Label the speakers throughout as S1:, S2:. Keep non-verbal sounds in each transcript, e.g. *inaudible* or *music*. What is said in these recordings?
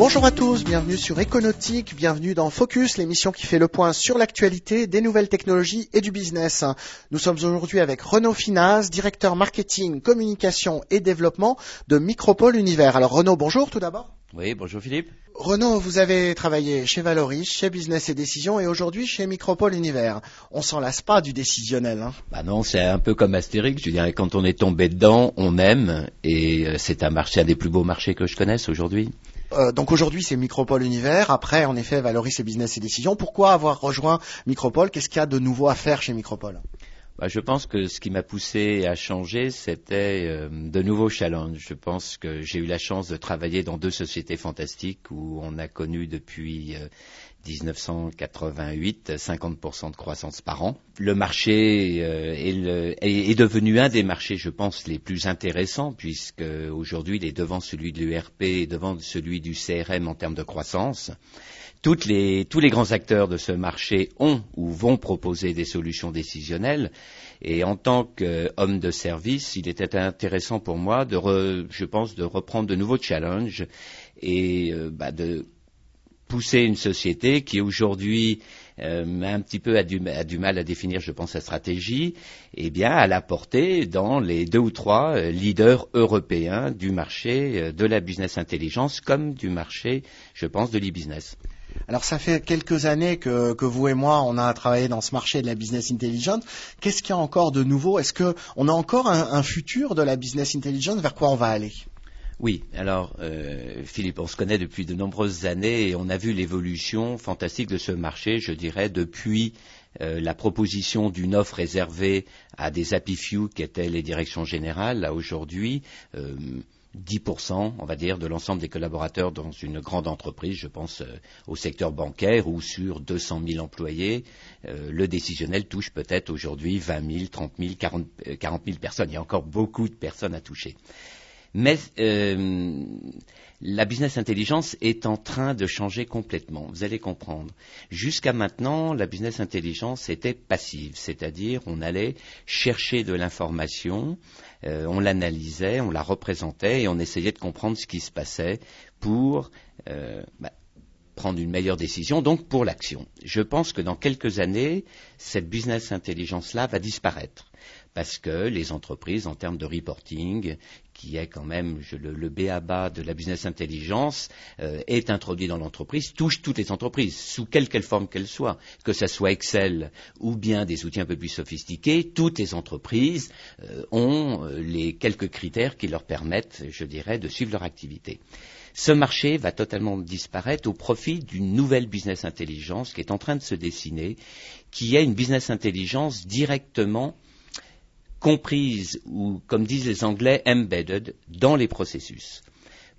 S1: Bonjour à tous, bienvenue sur Econautique, bienvenue dans Focus, l'émission qui fait le point sur l'actualité des nouvelles technologies et du business. Nous sommes aujourd'hui avec Renaud Finas, directeur marketing, communication et développement de Micropole Univers. Alors Renaud, bonjour tout d'abord.
S2: Oui, bonjour Philippe.
S1: Renaud, vous avez travaillé chez Valoris, chez Business et Décision et aujourd'hui chez Micropole Univers. On s'en lasse pas du décisionnel. Hein
S2: bah non, c'est un peu comme Astérix. Je dirais, quand on est tombé dedans, on aime et euh, c'est un marché, un des plus beaux marchés que je connaisse aujourd'hui.
S1: Euh, donc aujourd'hui c'est Micropole Univers, après en effet Valoris et Business et Décision. Pourquoi avoir rejoint Micropole? Qu'est-ce qu'il y a de nouveau à faire chez Micropole?
S2: Bah, je pense que ce qui m'a poussé à changer, c'était euh, de nouveaux challenges. Je pense que j'ai eu la chance de travailler dans deux sociétés fantastiques où on a connu depuis 1988 euh, 50% de croissance par an. Le marché est, est, devenu un des marchés, je pense, les plus intéressants puisque aujourd'hui il est devant celui de l'URP et devant celui du CRM en termes de croissance les, tous les grands acteurs de ce marché ont ou vont proposer des solutions décisionnelles. Et en tant qu'homme de service, il était intéressant pour moi, de je pense, de reprendre de nouveaux challenges et euh, bah, de pousser une société qui aujourd'hui euh, un petit peu a du, mal à définir, je pense, sa stratégie, eh bien, à la porter dans les deux ou trois euh, leaders européens du marché de la business intelligence comme du marché, je pense, de l'e-business.
S1: Alors ça fait quelques années que, vous et moi, on a travaillé dans ce marché de la business intelligence. Qu'est-ce qu'il y a encore de nouveau? Est-ce qu'on a encore un, futur de la business intelligence? Vers quoi on va aller?
S2: Oui, alors euh, Philippe, on se connaît depuis de nombreuses années et on a vu l'évolution fantastique de ce marché, je dirais, depuis euh, la proposition d'une offre réservée à des happy few qui étaient les directions générales à aujourd'hui. Euh, 10%, on va dire, de l'ensemble des collaborateurs dans une grande entreprise, je pense euh, au secteur bancaire où sur 200 000 employés, euh, le décisionnel touche peut-être aujourd'hui 20 000, 30 000, 40, 000 personnes. Il y a encore beaucoup de personnes à toucher. Mais euh, la business intelligence est en train de changer complètement. Vous allez comprendre. Jusqu'à maintenant, la business intelligence était passive, c'est-à-dire on allait chercher de l'information, euh, on l'analysait, on la représentait et on essayait de comprendre ce qui se passait pour euh, bah, prendre une meilleure décision, donc pour l'action. Je pense que dans quelques années, cette business intelligence-là va disparaître parce que les entreprises, en termes de reporting, qui est quand même le, le BABA de la business intelligence, euh, est introduit dans l'entreprise, touche toutes les entreprises, sous quelque forme qu'elles soient, que ce soit Excel ou bien des outils un peu plus sophistiqués, toutes les entreprises euh, ont euh, les quelques critères qui leur permettent, je dirais, de suivre leur activité. Ce marché va totalement disparaître au profit d'une nouvelle business intelligence qui est en train de se dessiner, qui est une business intelligence directement comprise ou, comme disent les Anglais, embedded dans les processus.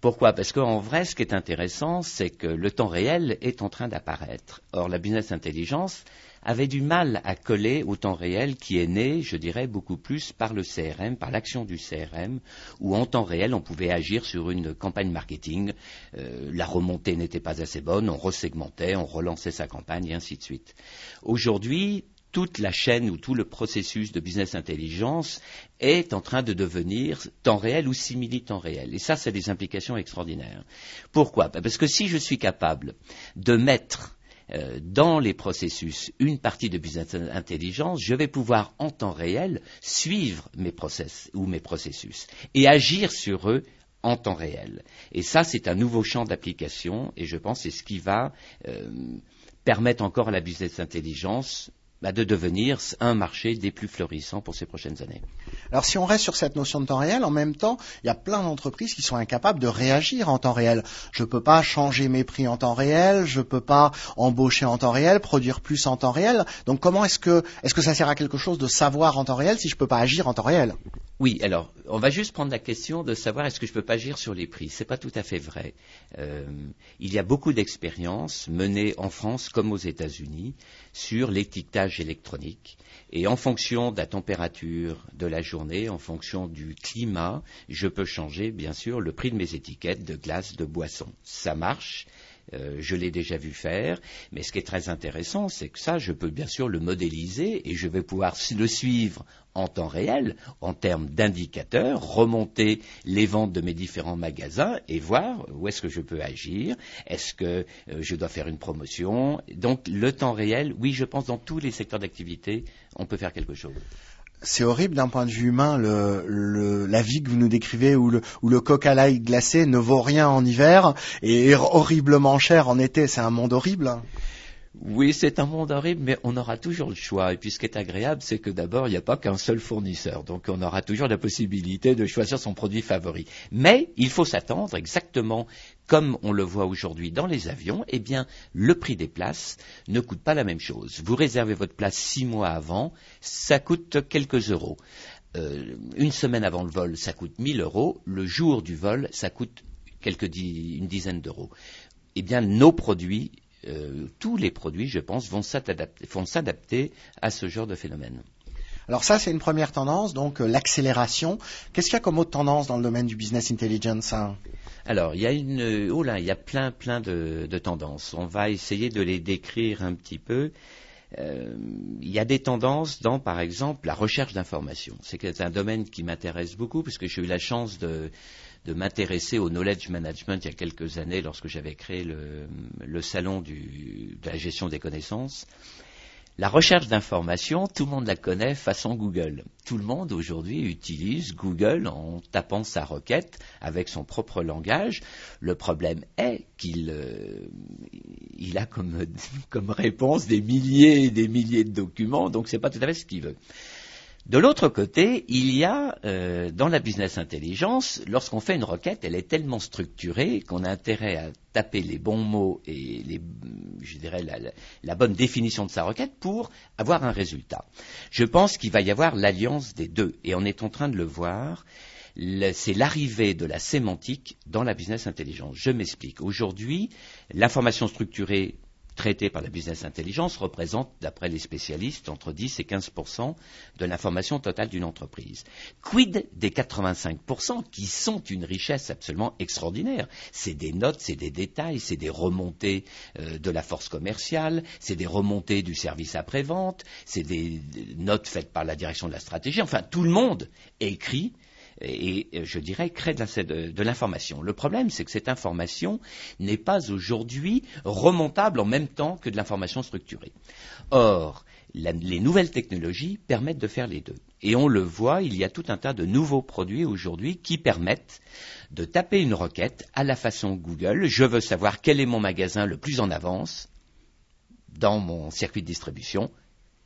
S2: Pourquoi? Parce qu'en vrai, ce qui est intéressant, c'est que le temps réel est en train d'apparaître. Or, la business intelligence avait du mal à coller au temps réel qui est né, je dirais, beaucoup plus par le CRM, par l'action du CRM, où en temps réel, on pouvait agir sur une campagne marketing. Euh, la remontée n'était pas assez bonne, on resegmentait, on relançait sa campagne, et ainsi de suite. Aujourd'hui, toute la chaîne ou tout le processus de business intelligence est en train de devenir temps réel ou simili-temps réel. Et ça, c'est des implications extraordinaires. Pourquoi? Ben, Parce que si je suis capable de mettre euh, dans les processus une partie de business intelligence, je vais pouvoir en temps réel suivre mes process ou mes processus et agir sur eux en temps réel. Et ça, c'est un nouveau champ d'application et je pense que c'est ce qui va euh, permettre encore à la business intelligence bah, de devenir un marché des plus florissants pour ces prochaines années.
S1: Alors si on reste sur cette notion de temps réel, en même temps, il y a plein d'entreprises qui sont incapables de réagir en temps réel. Je ne peux pas changer mes prix en temps réel, je ne peux pas embaucher en temps réel, produire plus en temps réel. Donc comment est-ce que, est-ce que ça sert à quelque chose de savoir en temps réel si je ne peux pas agir en temps réel?
S2: Oui, alors, on va juste prendre la question de savoir est-ce que je ne peux pas agir sur les prix. Ce n'est pas tout à fait vrai. Euh, il y a beaucoup d'expériences menées en France comme aux États-Unis sur l'étiquetage électronique. Et en fonction de la température de la journée, en fonction du climat, je peux changer, bien sûr, le prix de mes étiquettes de glace, de boisson. Ça marche. Euh, je l'ai déjà vu faire, mais ce qui est très intéressant, c'est que ça, je peux bien sûr le modéliser et je vais pouvoir le suivre en temps réel, en termes d'indicateurs, remonter les ventes de mes différents magasins et voir où est-ce que je peux agir, est-ce que euh, je dois faire une promotion. Donc le temps réel, oui, je pense dans tous les secteurs d'activité, on peut faire quelque chose
S1: c'est horrible d'un point de vue humain, le, la vie que vous nous décrivez où le, où le coq à l'ail glacé ne vaut rien en hiver et est horriblement cher en été. C'est un monde horrible.
S2: Oui, c'est un monde horrible, mais on aura toujours le choix. Et puis ce qui est agréable, c'est que d'abord, il n'y a pas qu'un seul fournisseur. Donc on aura toujours la possibilité de choisir son produit favori. Mais il faut s'attendre exactement comme on le voit aujourd'hui dans les avions, eh bien, le prix des places ne coûte pas la même chose. Vous réservez votre place six mois avant, ça coûte quelques euros. Euh, une semaine avant le vol, ça coûte 1000 euros. Le jour du vol, ça coûte quelques une dizaine d'euros. Eh bien, nos produits euh, tous les produits, je pense, vont s'adapter à ce genre de phénomène.
S1: Alors ça, c'est une première tendance, donc euh, l'accélération. Qu'est-ce qu'il y a comme autre tendance dans le domaine du business intelligence hein?
S2: Alors, il y a une, oh là, il y a plein, plein de, tendances. On va essayer de les décrire un petit peu. Euh, il y a des tendances dans, par exemple, la recherche d'informations. C'est un domaine qui m'intéresse beaucoup puisque j'ai eu la chance de, de m'intéresser au knowledge management il y a quelques années lorsque j'avais créé le, salon de la gestion des connaissances. La recherche d'informations, tout le monde la connaît façon Google. Tout le monde aujourd'hui utilise Google en tapant sa requête avec son propre langage. Le problème est qu'il euh, a *laughs* comme, réponse des milliers et des milliers de documents, donc c'est pas tout à fait ce qu'il veut. De l'autre côté, il y a euh, dans la business intelligence, lorsqu'on fait une requête, elle est tellement structurée qu'on a intérêt à taper les bons mots et les, je dirais la, bonne définition de sa requête pour avoir un résultat. Je pense qu'il va y avoir l'alliance des deux, et on est en train de le voir. C'est l'arrivée de la sémantique dans la business intelligence. Je m'explique. Aujourd'hui, l'information structurée traité par la business intelligence représente, d'après les spécialistes, entre 10 et 15 de l'information totale d'une entreprise. Quid des 85% qui sont une richesse absolument extraordinaire? C'est des notes, c'est des détails, c'est des remontées euh, de la force commerciale, c'est des remontées du service après-vente, c'est des notes faites par la direction de la stratégie. Enfin, tout le monde écrit et, je dirais, crée de l'information. Le problème, c'est que cette information n'est pas aujourd'hui remontable en même temps que de l'information structurée. Or, les nouvelles technologies permettent de faire les deux. Et on le voit, il y a tout un tas de nouveaux produits aujourd'hui qui permettent de taper une requête à la façon Google. Je veux savoir quel est mon magasin le plus en avance dans mon circuit de distribution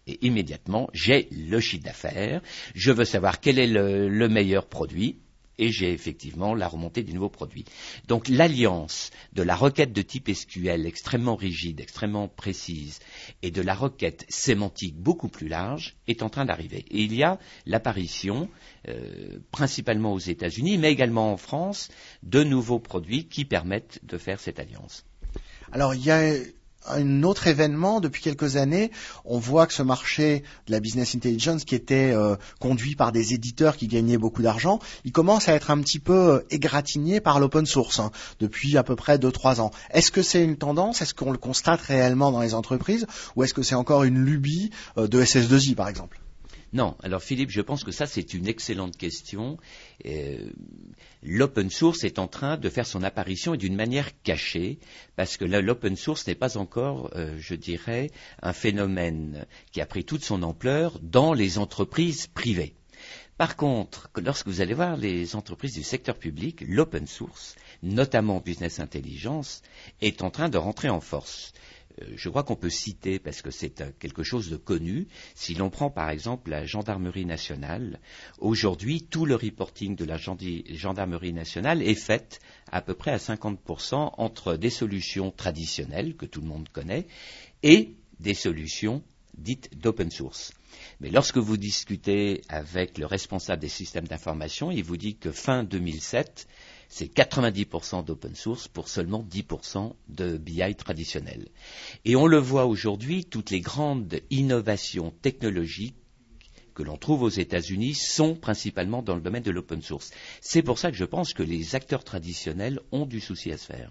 S2: et immédiatement, j'ai le chiffre d'affaires, je veux savoir quel est le, meilleur produit, et j'ai effectivement la remontée du nouveau produit. Donc l'alliance de la requête de type SQL extrêmement rigide, extrêmement précise, et de la requête sémantique beaucoup plus large est en train d'arriver. Et il y a l'apparition, euh, principalement aux États-Unis, mais également en France, de nouveaux produits qui permettent de faire cette alliance.
S1: Alors il y a un autre événement depuis quelques années. On voit que ce marché de la business intelligence, qui était euh, conduit par des éditeurs qui gagnaient beaucoup d'argent, il commence à être un petit peu euh, égratigné par l'open source hein, depuis à peu près 2-3 ans. Est-ce que c'est une tendance? Est-ce qu'on le constate réellement dans les entreprises? Ou est-ce que c'est encore une lubie euh, de SS2I, par exemple?
S2: Non, alors Philippe, je pense que ça c'est une excellente question. Euh, l'open source est en train de faire son apparition et d'une manière cachée, parce que l'open source n'est pas encore, euh, je dirais, un phénomène qui a pris toute son ampleur dans les entreprises privées. Par contre, lorsque vous allez voir les entreprises du secteur public, l'open source, notamment Business Intelligence, est en train de rentrer en force. Euh, je crois qu'on peut citer, parce que c'est euh, quelque chose de connu, si l'on prend par exemple la gendarmerie nationale, aujourd'hui tout le reporting de la gendarmerie nationale est fait à peu près à 50% entre des solutions traditionnelles que tout le monde connaît et des solutions dites d'open source. Mais lorsque vous discutez avec le responsable des systèmes d'information, il vous dit que fin 2007, c'est 90% d'open source pour seulement 10% de BI traditionnel. Et on le voit aujourd'hui, toutes les grandes innovations technologiques que l'on trouve aux États-Unis sont principalement dans le domaine de l'open source. C'est pour ça que je pense que les acteurs traditionnels ont du souci à se faire.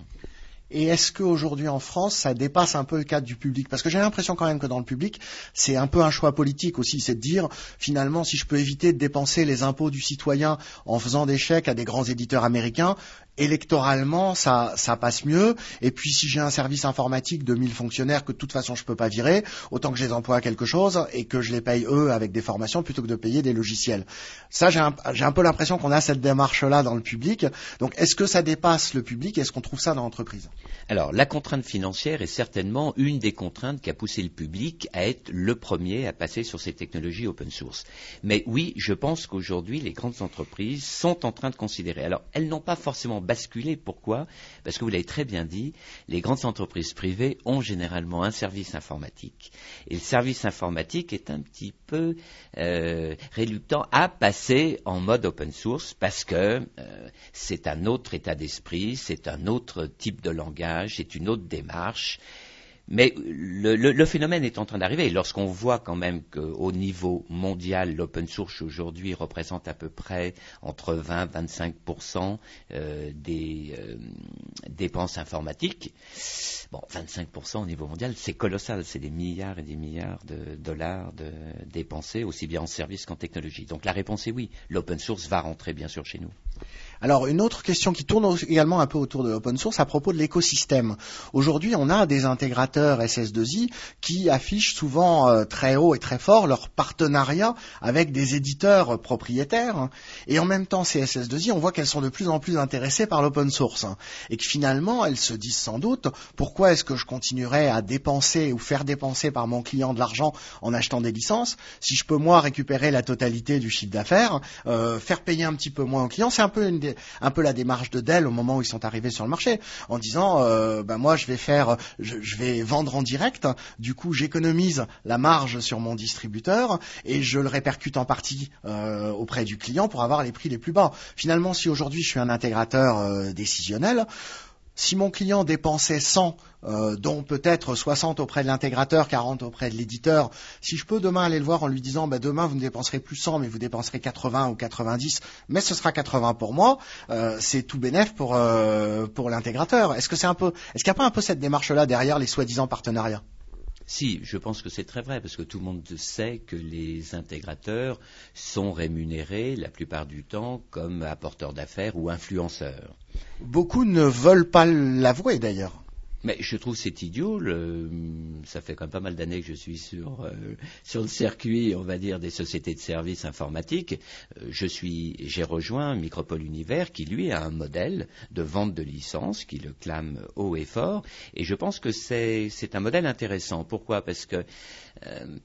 S1: Et est-ce qu'aujourd'hui en France, ça dépasse un peu le cadre du public? Parce que j'ai l'impression quand même que dans le public, c'est un peu un choix politique aussi, c'est de dire finalement si je peux éviter de dépenser les impôts du citoyen en faisant des chèques à des grands éditeurs américains, électoralement, ça, passe mieux. Et puis, si j'ai un service informatique de 1000 fonctionnaires que de toute façon je peux pas virer, autant que je les emploie à quelque chose et que je les paye eux avec des formations plutôt que de payer des logiciels. Ça, j'ai un, un, peu l'impression qu'on a cette démarche-là dans le public. Donc, est-ce que ça dépasse le public? Est-ce qu'on trouve ça dans l'entreprise?
S2: Alors, la contrainte financière est certainement une des contraintes qui a poussé le public à être le premier à passer sur ces technologies open source. Mais oui, je pense qu'aujourd'hui, les grandes entreprises sont en train de considérer. Alors, elles n'ont pas forcément basculer. Pourquoi? Parce que vous l'avez très bien dit, les grandes entreprises privées ont généralement un service informatique. Et le service informatique est un petit peu euh, réluctant à passer en mode open source parce que euh, c'est un autre état d'esprit, c'est un autre type de langage, c'est une autre démarche. Mais le, phénomène est en train d'arriver. Lorsqu'on voit quand même qu'au niveau mondial, l'open source aujourd'hui représente à peu près entre 20 et 25 des euh, dépenses informatiques, bon, 25 au niveau mondial, c'est colossal. C'est des milliards et des milliards de dollars de dépensés, aussi bien en services qu'en technologie. Donc la réponse est oui. L'open source va rentrer bien sûr chez nous.
S1: Alors une autre question qui tourne également un peu autour de l'open source à propos de l'écosystème. Aujourd'hui, on a des intégrateurs SS2I qui affichent souvent euh, très haut et très fort leur partenariat avec des éditeurs propriétaires. Et en même temps, ces SS2I, on voit qu'elles sont de plus en plus intéressées par l'open source. Et finalement, elles se disent sans doute, pourquoi est-ce que je continuerai à dépenser ou faire dépenser par mon client de l'argent en achetant des licences si je peux moi récupérer la totalité du chiffre d'affaires, euh, faire payer un petit peu moins au client, c'est un peu une un peu la démarche de Dell au moment où ils sont arrivés sur le marché, en disant euh, ben moi je vais faire, je, vais vendre en direct, du coup j'économise la marge sur mon distributeur et je le répercute en partie euh, auprès du client pour avoir les prix les plus bas. Finalement, si aujourd'hui je suis un intégrateur euh, décisionnel, si mon client dépensait 100, euh, dont peut-être 60 auprès de l'intégrateur, 40 auprès de l'éditeur, si je peux demain aller le voir en lui disant bah, demain vous ne dépenserez plus 100 mais vous dépenserez 80 ou 90, mais ce sera 80 pour moi, euh, c'est tout bénéf pour, euh, pour l'intégrateur. Est-ce que c'est un peu, est-ce qu'il n'y a pas un peu cette démarche-là derrière les soi-disant partenariats?
S2: Si, je pense que c'est très vrai, parce que tout le monde sait que les intégrateurs sont rémunérés la plupart du temps comme apporteurs d'affaires ou influenceurs.
S1: Beaucoup ne veulent pas l'avouer d'ailleurs.
S2: Mais je trouve c'est idiot. ça fait quand même pas mal d'années que je suis sur, euh, sur le circuit, on va dire, des sociétés de services informatiques. Euh, je suis, j'ai rejoint Micropole Univers, qui lui a un modèle de vente de licences, qui le clame haut et fort. Et je pense que c'est, c'est un modèle intéressant. Pourquoi? Parce que euh,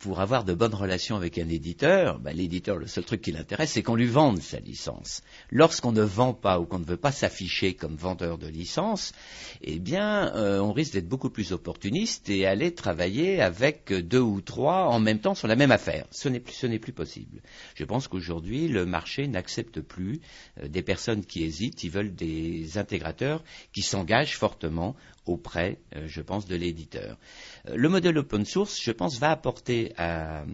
S2: pour avoir de bonnes relations avec un éditeur, ben, l'éditeur, le seul truc qui l'intéresse, c'est qu'on lui vende sa licence. Lorsqu'on ne vend pas ou qu'on ne veut pas s'afficher comme vendeur de licence, eh bien, euh, on risque d'être beaucoup plus opportuniste et aller travailler avec deux ou trois en même temps sur la même affaire. Ce n'est plus, ce n'est plus possible. Je pense qu'aujourd'hui, le marché n'accepte plus euh, des personnes qui hésitent. Ils veulent des intégrateurs qui s'engagent fortement auprès, euh, je pense, de l'éditeur. Euh, le modèle open source, je pense, va apporter à,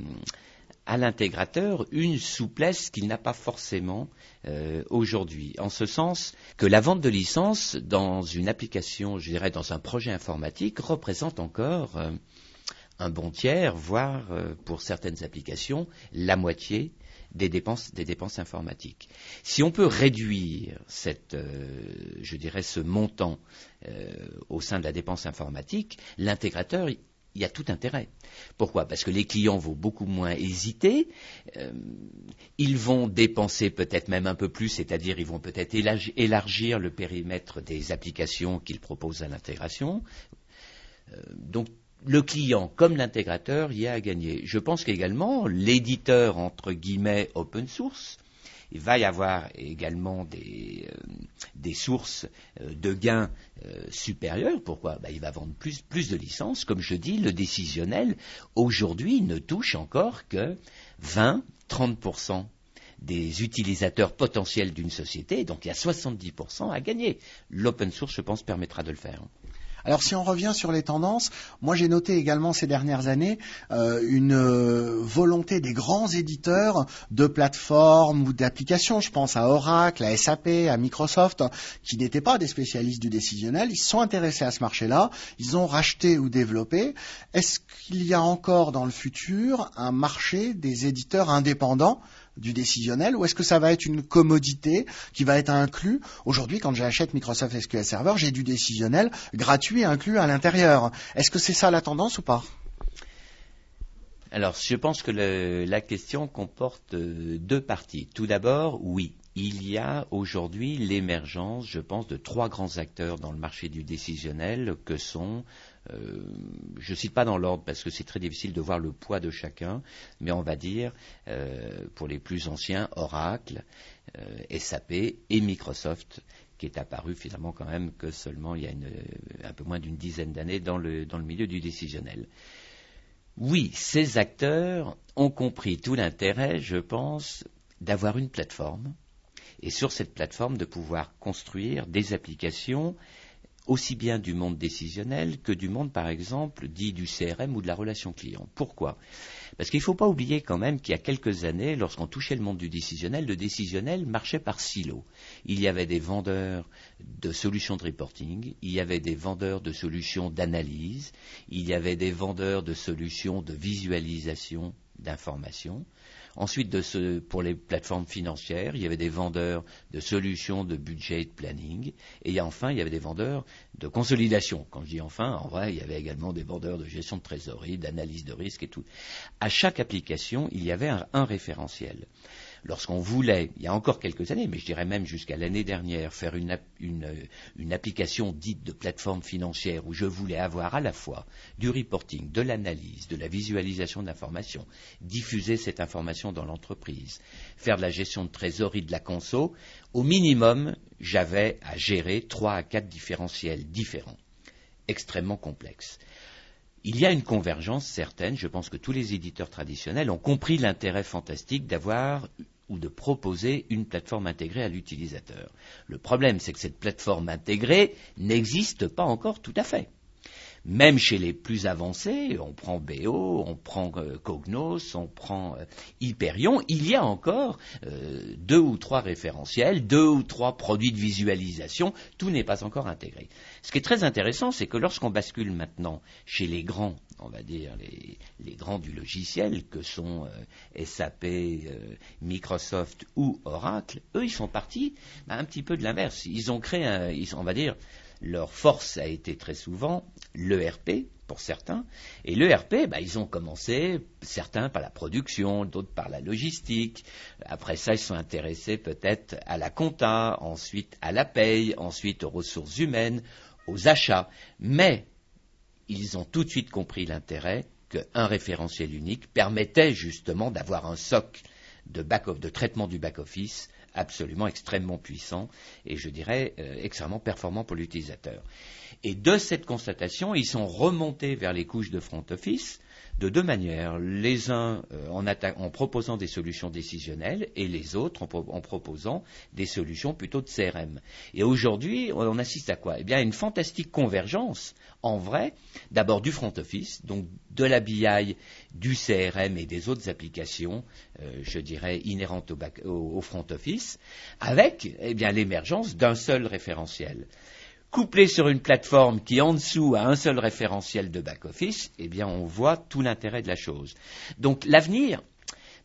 S2: l'intégrateur une souplesse qu'il n'a pas forcément euh, aujourd'hui. En ce sens que la vente de licence dans une application, je dirais dans un projet informatique, représente encore un bon tiers, voire pour certaines applications, la moitié des dépenses, informatiques. Si on peut réduire euh, ce montant euh, au sein de la dépense informatique, l'intégrateur il y a tout intérêt. Pourquoi? Parce que les clients vont beaucoup moins hésiter, euh, ils vont dépenser peut-être même un peu plus, c'est-à-dire ils vont peut-être élargir le périmètre des applications qu'ils proposent à l'intégration. donc le client comme l'intégrateur y a à gagner. Je pense qu'également l'éditeur entre guillemets open source, il va y avoir également des, euh, sources euh, de gains euh, supérieures. Pourquoi? Ben, Il va vendre plus, plus, de licences. Comme je dis, le décisionnel, aujourd'hui, ne touche encore que 20-30% des utilisateurs potentiels d'une société. Donc il y a 70% à gagner. L'open source, je pense, permettra de le faire.
S1: Alors si on revient sur les tendances, moi j'ai noté également ces dernières années euh, une euh, volonté des grands éditeurs de plateformes ou d'applications. Je pense à Oracle, à SAP, à Microsoft, qui n'étaient pas des spécialistes du décisionnel. Ils sont intéressés à ce marché-là. Ils ont racheté ou développé. Est-ce qu'il y a encore dans le futur un marché des éditeurs indépendants? Du décisionnel ou est-ce que ça va être une commodité qui va être inclus Aujourd'hui, quand j'achète Microsoft SQL Server, j'ai du décisionnel gratuit inclus à l'intérieur. Est-ce que c'est ça la tendance ou pas
S2: alors, je pense que la question comporte euh, deux parties. Tout d'abord, oui, il y a aujourd'hui l'émergence, je pense, de trois grands acteurs dans le marché du décisionnel que sont euh, je ne cite pas dans l'ordre parce que c'est très difficile de voir le poids de chacun, mais on va dire, euh, pour les plus anciens, Oracle, euh, SAP et Microsoft, qui est apparu finalement quand même que seulement il y a un peu moins d'une dizaine d'années dans le, dans le milieu du décisionnel. Oui, ces acteurs ont compris tout l'intérêt, je pense, d'avoir une plateforme et sur cette plateforme de pouvoir construire des applications aussi bien du monde décisionnel que du monde, par exemple, dit du CRM ou de la relation client. Pourquoi? Parce qu'il ne faut pas oublier quand même qu'il y a quelques années, lorsqu'on touchait le monde du décisionnel, le décisionnel marchait par silo. Il y avait des vendeurs de solutions de reporting, il y avait des vendeurs de solutions d'analyse, il y avait des vendeurs de solutions de visualisation d'informations, Ensuite, pour les plateformes financières, il y avait des vendeurs de solutions de budget et de planning. Et enfin, il y avait des vendeurs de consolidation. Quand je dis enfin, en vrai, il y avait également des vendeurs de gestion de trésorerie, d'analyse de risque et tout. À chaque application, il y avait un référentiel lorsqu'on voulait, il y a encore quelques années, mais je dirais même jusqu'à l'année dernière, faire une, application dite de plateforme financière où je voulais avoir à la fois du reporting, de l'analyse, de la visualisation d'informations, diffuser cette information dans l'entreprise, faire de la gestion de trésorerie de la conso, au minimum, j'avais à gérer trois à quatre différentiels différents, extrêmement complexes. Il y a une convergence certaine, je pense que tous les éditeurs traditionnels ont compris l'intérêt fantastique d'avoir ou de proposer une plateforme intégrée à l'utilisateur. Le problème, c'est que cette plateforme intégrée n'existe pas encore tout à fait. Même chez les plus avancés, on prend BO, on prend euh, Cognos, on prend euh, Hyperion, il y a encore euh, deux ou trois référentiels, deux ou trois produits de visualisation, tout n'est pas encore intégré. Ce qui est très intéressant, c'est que lorsqu'on bascule maintenant chez les grands, on va dire les, grands du logiciel, que sont SAP, Microsoft ou Oracle, eux, ils sont partis bah, un petit peu de l'inverse. Ils ont créé, un, on va dire, leur force a été très souvent l'ERP, pour certains. Et l'ERP, bah, ils ont commencé, certains par la production, d'autres par la logistique. Après ça, ils sont intéressés peut-être à la compta, ensuite à la paye, ensuite aux ressources humaines, aux achats. Mais ils ont tout de suite compris l'intérêt qu'un référentiel unique permettait justement d'avoir un socle de, de traitement du back-office absolument extrêmement puissant et je dirais euh, extrêmement performant pour l'utilisateur. Et de cette constatation, ils sont remontés vers les couches de front office de deux manières. Les uns euh, en, proposant des solutions décisionnelles et les autres en, proposant des solutions plutôt de CRM. Et aujourd'hui, on, assiste à quoi? Eh bien, à une fantastique convergence, en vrai, d'abord du front office, donc de la BI, du CRM et des autres applications, euh, je dirais, inhérentes au, au, front office, avec eh bien l'émergence d'un seul référentiel couplé sur une plateforme qui en dessous a un seul référentiel de back-office, eh bien on voit tout l'intérêt de la chose. Donc l'avenir,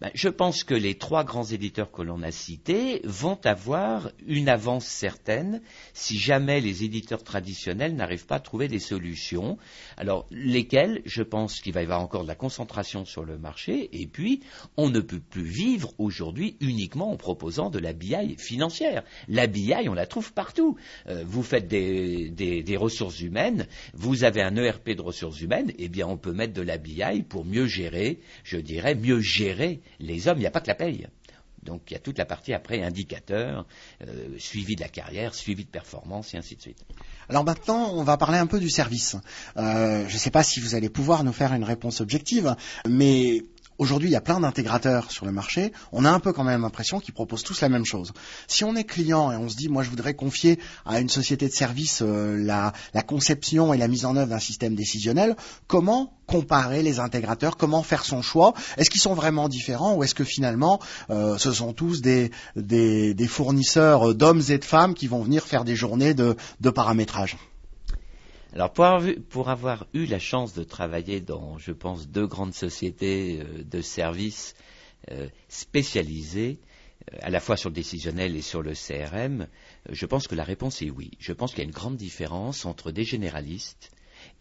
S2: ben, je pense que les trois grands éditeurs que l'on a cités vont avoir une avance certaine si jamais les éditeurs traditionnels n'arrivent pas à trouver des solutions. Alors, lesquels Je pense qu'il va y avoir encore de la concentration sur le marché. Et puis, on ne peut plus vivre aujourd'hui uniquement en proposant de la BI financière. La BI, on la trouve partout. Euh, vous faites des, des, ressources humaines, vous avez un ERP de ressources humaines, eh bien, on peut mettre de la BI pour mieux gérer, je dirais, mieux gérer les hommes, il n'y a pas que la paye. Donc il y a toute la partie après indicateur, euh, suivi de la carrière, suivi de performance et ainsi de suite.
S1: Alors maintenant, on va parler un peu du service. Euh, je ne sais pas si vous allez pouvoir nous faire une réponse objective, mais Aujourd'hui, il y a plein d'intégrateurs sur le marché. On a un peu quand même l'impression qu'ils proposent tous la même chose. Si on est client et on se dit, moi, je voudrais confier à une société de service euh, la, conception et la mise en œuvre d'un système décisionnel, comment comparer les intégrateurs? Comment faire son choix? Est-ce qu'ils sont vraiment différents ou est-ce que finalement, euh, ce sont tous des, fournisseurs d'hommes et de femmes qui vont venir faire des journées de paramétrage?
S2: Alors pour avoir, pour avoir, eu la chance de travailler dans, je pense, deux grandes sociétés euh, de services euh, spécialisées, euh, à la fois sur le décisionnel et sur le CRM, je pense que la réponse est oui. Je pense qu'il y a une grande différence entre des généralistes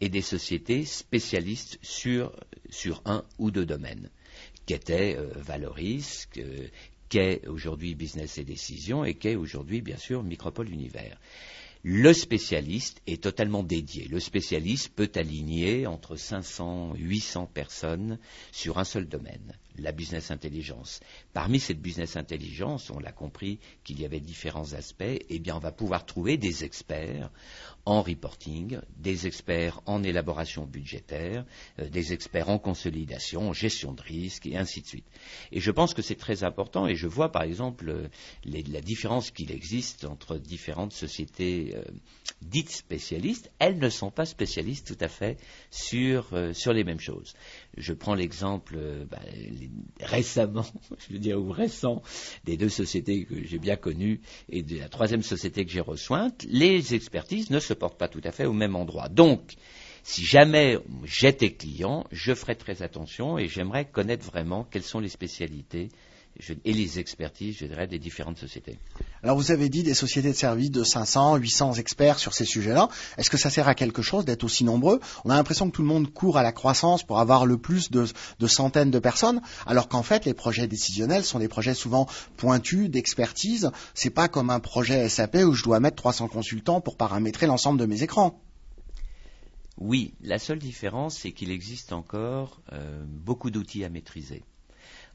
S2: et des sociétés spécialistes sur, sur un ou deux domaines, qu'était Valoris, qu'est aujourd'hui Business et Décision et qu'est aujourd'hui, bien sûr, Micropole Univers. Le spécialiste est totalement dédié. Le spécialiste peut aligner entre 500 et 800 personnes sur un seul domaine, la business intelligence. Parmi cette business intelligence, on l'a compris qu'il y avait différents aspects, eh bien on va pouvoir trouver des experts en reporting, des experts en élaboration budgétaire, euh, des experts en consolidation, en gestion de risque et ainsi de suite. Et je pense que c'est très important et je vois par exemple euh, la différence qu'il existe entre différentes sociétés euh, dites spécialistes. Elles ne sont pas spécialistes tout à fait sur, sur les mêmes choses. Je prends l'exemple bah, récemment, *laughs* je veux dire, ou récent, des deux sociétés que j'ai bien connues et de la troisième société que j'ai reçointe. Les expertises ne se portent pas tout à fait au même endroit. Donc, si jamais j'étais client, je ferais très attention et j'aimerais connaître vraiment quelles sont les spécialités et les expertises, je dirais, des différentes sociétés.
S1: Alors vous avez dit des sociétés de services de 500, 800 experts sur ces sujets-là. Est-ce que ça sert à quelque chose d'être aussi nombreux? On a l'impression que tout le monde court à la croissance pour avoir le plus de, centaines de personnes, alors qu'en fait les projets décisionnels sont des projets souvent pointus d'expertise. C'est pas comme un projet SAP où je dois mettre 300 consultants pour paramétrer l'ensemble de mes écrans.
S2: Oui, la seule différence, c'est qu'il existe encore euh, beaucoup d'outils à maîtriser.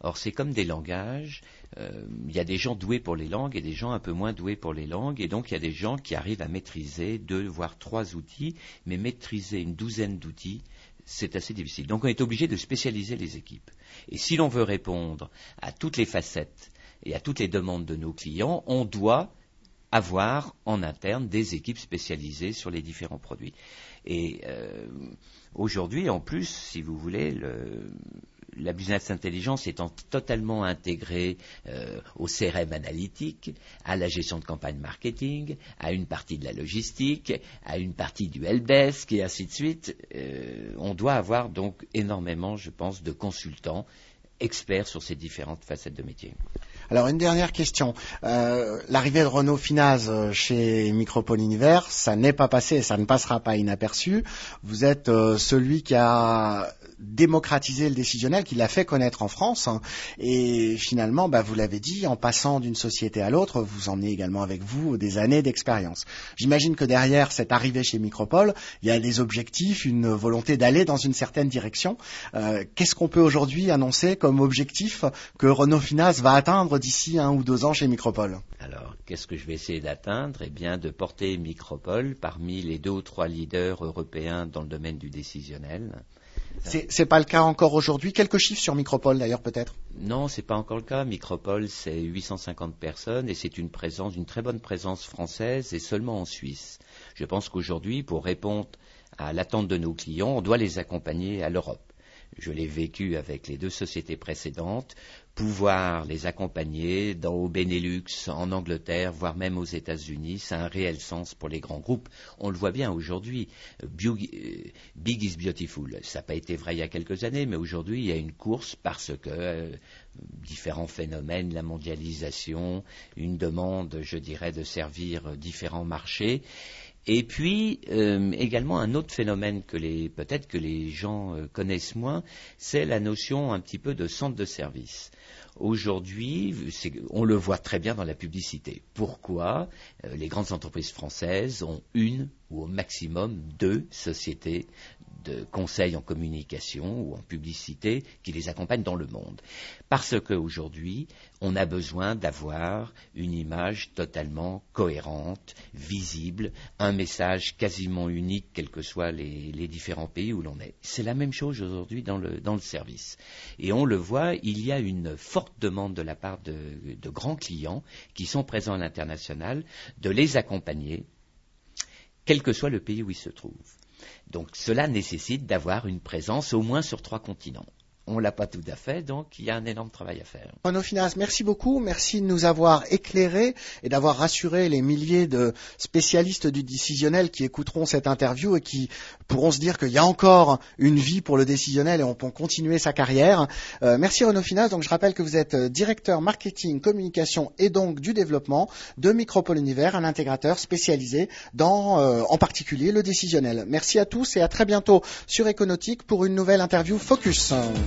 S2: Or, c'est comme des langages. Euh, il y a des gens doués pour les langues et des gens un peu moins doués pour les langues. Et donc, il y a des gens qui arrivent à maîtriser deux, voire trois outils, mais maîtriser une douzaine d'outils, c'est assez difficile. Donc, on est obligé de spécialiser les équipes. Et si l'on veut répondre à toutes les facettes et à toutes les demandes de nos clients, on doit avoir en interne des équipes spécialisées sur les différents produits. Et euh, aujourd'hui, en plus, si vous voulez, le, la business intelligence étant totalement intégrée euh, au CRM analytique, à la gestion de campagne marketing, à une partie de la logistique, à une partie du helpdesk et ainsi de suite, euh, on doit avoir donc énormément, je pense, de consultants experts sur ces différentes facettes de métier.
S1: Alors une dernière question. Euh, l'arrivée de Renault Finaz chez Micropole Univers, ça n'est pas passé et ça ne passera pas inaperçu. Vous êtes celui qui a démocratisé le décisionnel, qui l'a fait connaître en France. Hein. et finalement, bah, vous l'avez dit, en passant d'une société à l'autre, vous emmenez également avec vous des années d'expérience. J'imagine que derrière cette arrivée chez Micropole, il y a des objectifs, une volonté d'aller dans une certaine direction. Qu'est-ce qu'on peut aujourd'hui annoncer comme objectif que Renault Finaz va atteindre d'ici un ou deux ans chez Micropole
S2: Alors, qu'est-ce que je vais essayer d'atteindre? Eh bien, de porter Micropole parmi les deux ou trois leaders européens dans le domaine du décisionnel.
S1: C'est, pas le cas encore aujourd'hui. Quelques chiffres sur Micropole d'ailleurs peut-être?
S2: Non, c'est pas encore le cas. Micropole, c'est 850 personnes et c'est une présence, une très bonne présence française et seulement en Suisse. Je pense qu'aujourd'hui, pour répondre à l'attente de nos clients, on doit les accompagner à l'Europe je l'ai vécu avec les deux sociétés précédentes, pouvoir les accompagner dans, au Benelux, en Angleterre, voire même aux États-Unis, c'est un réel sens pour les grands groupes. On le voit bien aujourd'hui. Euh, big is beautiful. Ça n'a pas été vrai il y a quelques années, mais aujourd'hui, il y a une course parce que euh, différents phénomènes, la mondialisation, une demande, je dirais, de servir différents marchés. Et puis euh, également un autre phénomène que les peut-être que les gens euh, connaissent moins, c'est la notion un petit peu de centre de service. Aujourd'hui, on le voit très bien dans la publicité. Pourquoi? Euh, les grandes entreprises françaises ont une ou au maximum deux sociétés de conseils en communication ou en publicité qui les accompagnent dans le monde. Parce qu'aujourd'hui, on a besoin d'avoir une image totalement cohérente, visible, un message quasiment unique, quels que soient les, différents pays où l'on est. C'est la même chose aujourd'hui dans le, service. Et on le voit, il y a une forte demande de la part de, de grands clients qui sont présents à l'international de les accompagner, quel que soit le pays où ils se trouvent. Donc cela nécessite d'avoir une présence au moins sur trois continents on l'a pas tout à fait, donc il y a un énorme travail à faire.
S1: Renaud Finas, merci beaucoup, merci de nous avoir éclairés et d'avoir rassuré les milliers de spécialistes du décisionnel qui écouteront cette interview et qui pourront se dire qu'il y a encore une vie pour le décisionnel et on peut continuer sa carrière. Euh, merci Renaud Finas, donc je rappelle que vous êtes directeur marketing, communication et donc du développement de Micropole Univers, un intégrateur spécialisé dans euh, en particulier le décisionnel. Merci à tous et à très bientôt sur Econautique pour une nouvelle interview Focus.